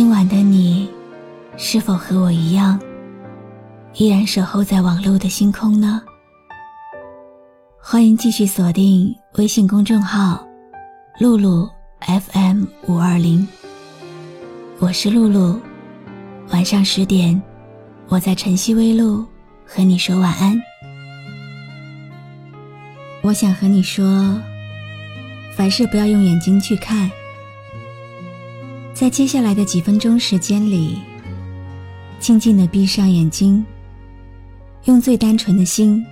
今晚的你，是否和我一样，依然守候在网络的星空呢？欢迎继续锁定微信公众号“露露 FM 五二零”，我是露露。晚上十点，我在晨曦微露和你说晚安。我想和你说，凡事不要用眼睛去看。在接下来的几分钟时间里，静静的闭上眼睛，用最单纯的心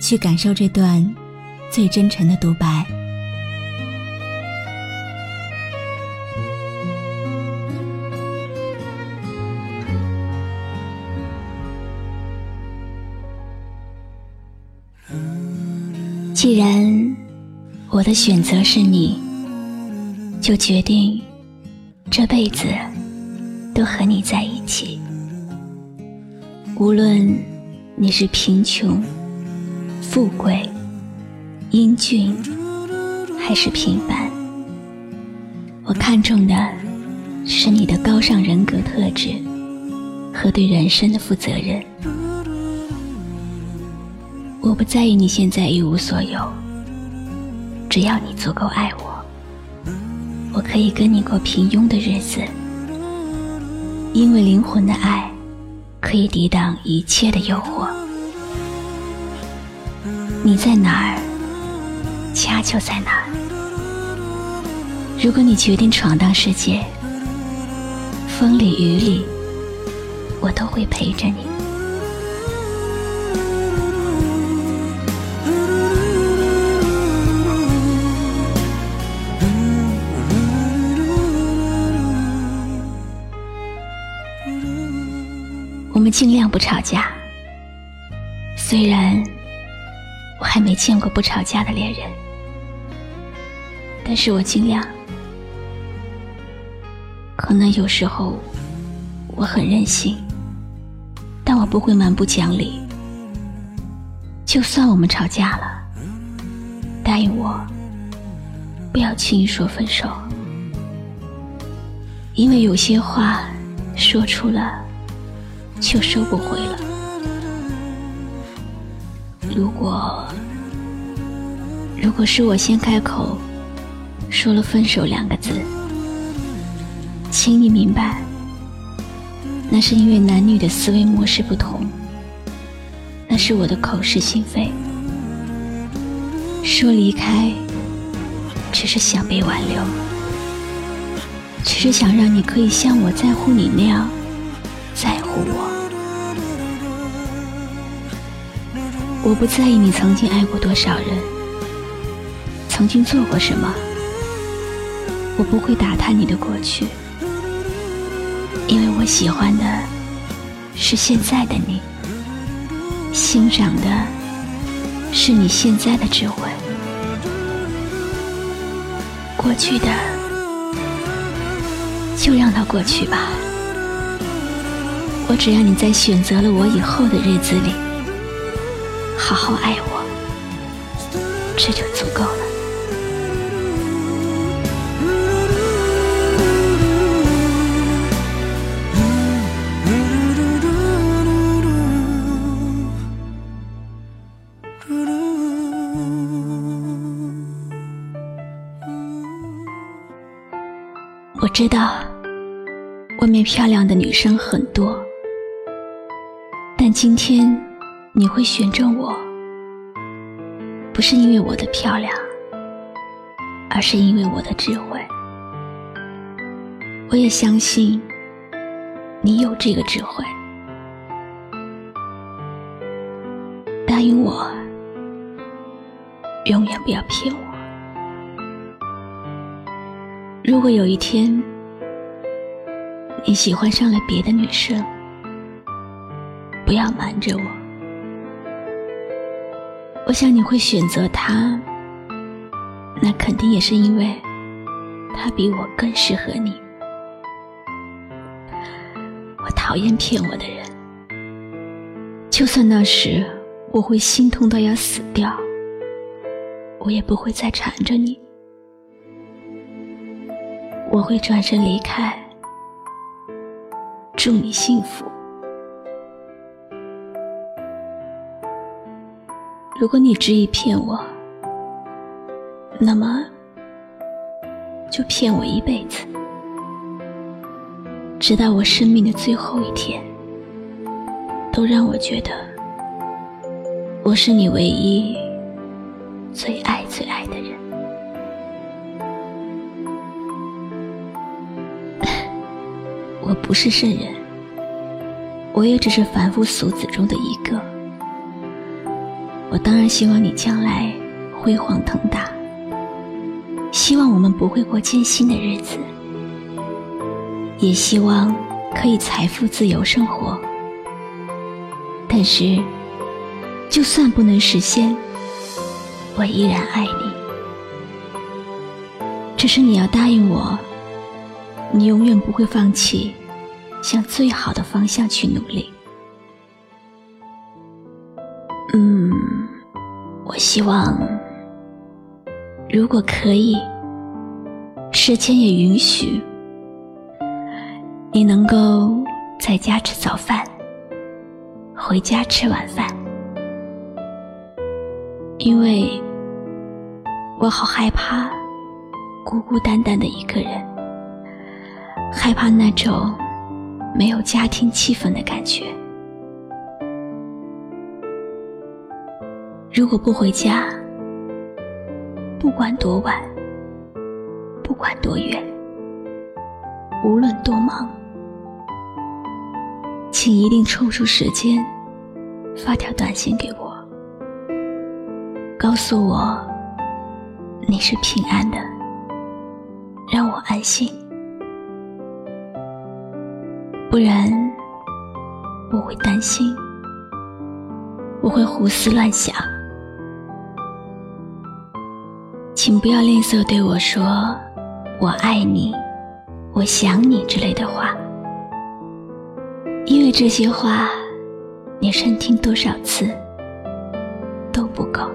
去感受这段最真诚的独白。既然我的选择是你，就决定。这辈子都和你在一起，无论你是贫穷、富贵、英俊，还是平凡，我看重的是你的高尚人格特质和对人生的负责任。我不在意你现在一无所有，只要你足够爱我。可以跟你过平庸的日子，因为灵魂的爱可以抵挡一切的诱惑。你在哪儿，家就在哪儿。如果你决定闯荡世界，风里雨里，我都会陪着你。我们尽量不吵架。虽然我还没见过不吵架的恋人，但是我尽量。可能有时候我很任性，但我不会蛮不讲理。就算我们吵架了，答应我不要轻易说分手，因为有些话说出了。就收不回了。如果，如果是我先开口说了分手两个字，请你明白，那是因为男女的思维模式不同，那是我的口是心非。说离开，只是想被挽留，只是想让你可以像我在乎你那样在乎我。我不在意你曾经爱过多少人，曾经做过什么。我不会打探你的过去，因为我喜欢的是现在的你，欣赏的是你现在的智慧。过去的就让它过去吧，我只要你在选择了我以后的日子里。好好爱我，这就足够了。我知道，外面漂亮的女生很多，但今天。你会选中我，不是因为我的漂亮，而是因为我的智慧。我也相信你有这个智慧。答应我，永远不要骗我。如果有一天你喜欢上了别的女生，不要瞒着我。我想你会选择他，那肯定也是因为他比我更适合你。我讨厌骗我的人，就算那时我会心痛到要死掉，我也不会再缠着你。我会转身离开，祝你幸福。如果你执意骗我，那么就骗我一辈子，直到我生命的最后一天，都让我觉得我是你唯一最爱最爱的人。我不是圣人，我也只是凡夫俗子中的一个。我当然希望你将来辉煌腾达，希望我们不会过艰辛的日子，也希望可以财富自由生活。但是，就算不能实现，我依然爱你。只是你要答应我。你永远不会放弃，向最好的方向去努力。我希望，如果可以，时间也允许，你能够在家吃早饭，回家吃晚饭，因为我好害怕孤孤单单的一个人。害怕那种没有家庭气氛的感觉。如果不回家，不管多晚，不管多远，无论多忙，请一定抽出时间发条短信给我，告诉我你是平安的，让我安心。不然，我会担心，我会胡思乱想。请不要吝啬对我说“我爱你”“我想你”之类的话，因为这些话，你深听多少次都不够。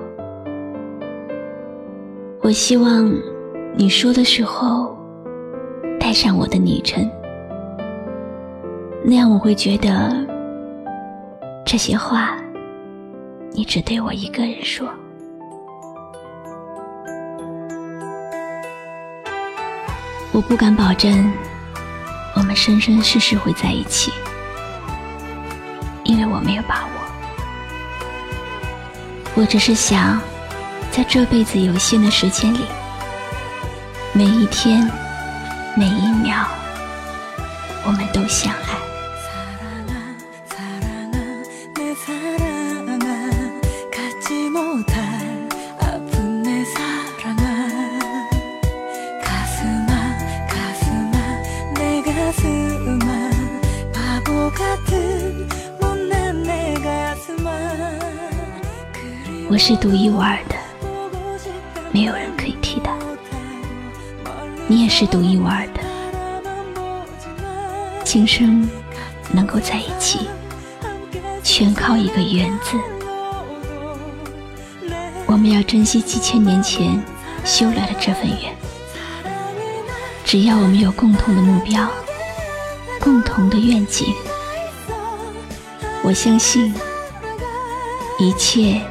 我希望你说的时候，带上我的昵称。那样我会觉得，这些话你只对我一个人说。我不敢保证我们生生世世会在一起，因为我没有把握。我只是想，在这辈子有限的时间里，每一天、每一秒，我们都相爱。是独一无二的，没有人可以替代。你也是独一无二的，今生能够在一起，全靠一个缘字。我们要珍惜几千年前修来的这份缘。只要我们有共同的目标，共同的愿景，我相信一切。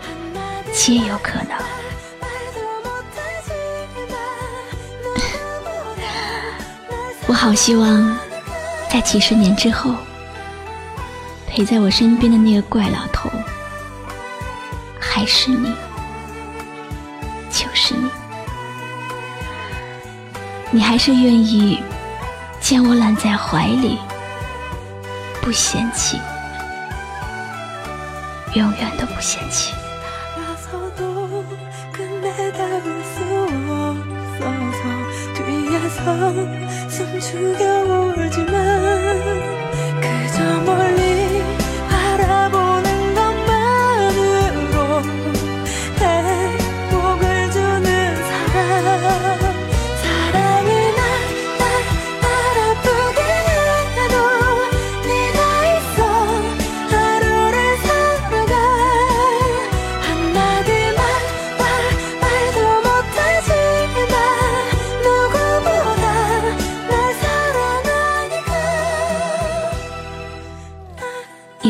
皆有可能。我好希望，在几十年之后，陪在我身边的那个怪老头，还是你，就是你。你还是愿意将我揽在怀里，不嫌弃，永远都不嫌弃。 밤 숨죽여 울지만 그저 멀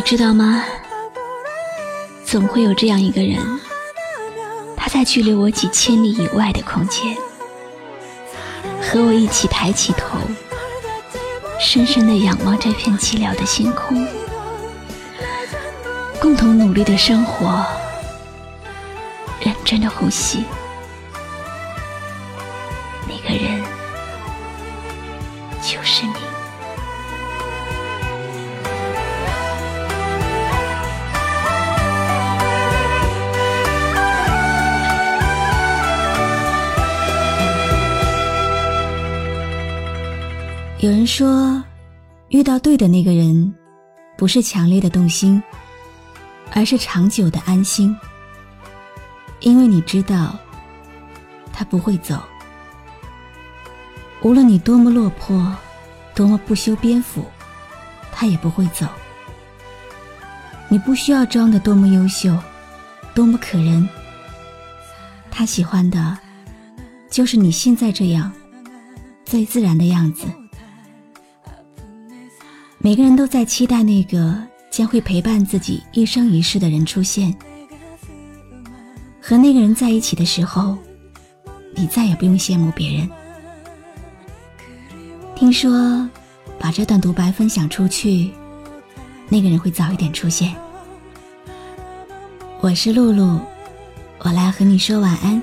知道吗？总会有这样一个人，他在距离我几千里以外的空间，和我一起抬起头，深深地仰望这片寂寥的星空，共同努力的生活，认真的呼吸。有人说，遇到对的那个人，不是强烈的动心，而是长久的安心。因为你知道，他不会走。无论你多么落魄，多么不修边幅，他也不会走。你不需要装的多么优秀，多么可人。他喜欢的，就是你现在这样最自然的样子。每个人都在期待那个将会陪伴自己一生一世的人出现。和那个人在一起的时候，你再也不用羡慕别人。听说，把这段独白分享出去，那个人会早一点出现。我是露露，我来和你说晚安。